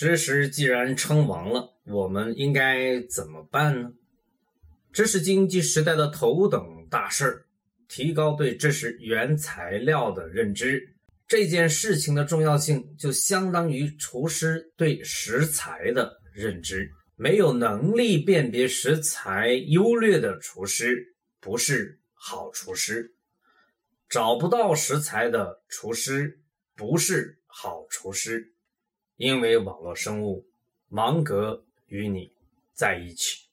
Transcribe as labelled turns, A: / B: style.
A: 知识既然称王了，我们应该怎么办呢？这是经济时代的头等大事儿，提高对知识原材料的认知。这件事情的重要性就相当于厨师对食材的认知。没有能力辨别食材优劣的厨师不是好厨师，找不到食材的厨师不是好厨师，因为网络生物芒格与你在一起。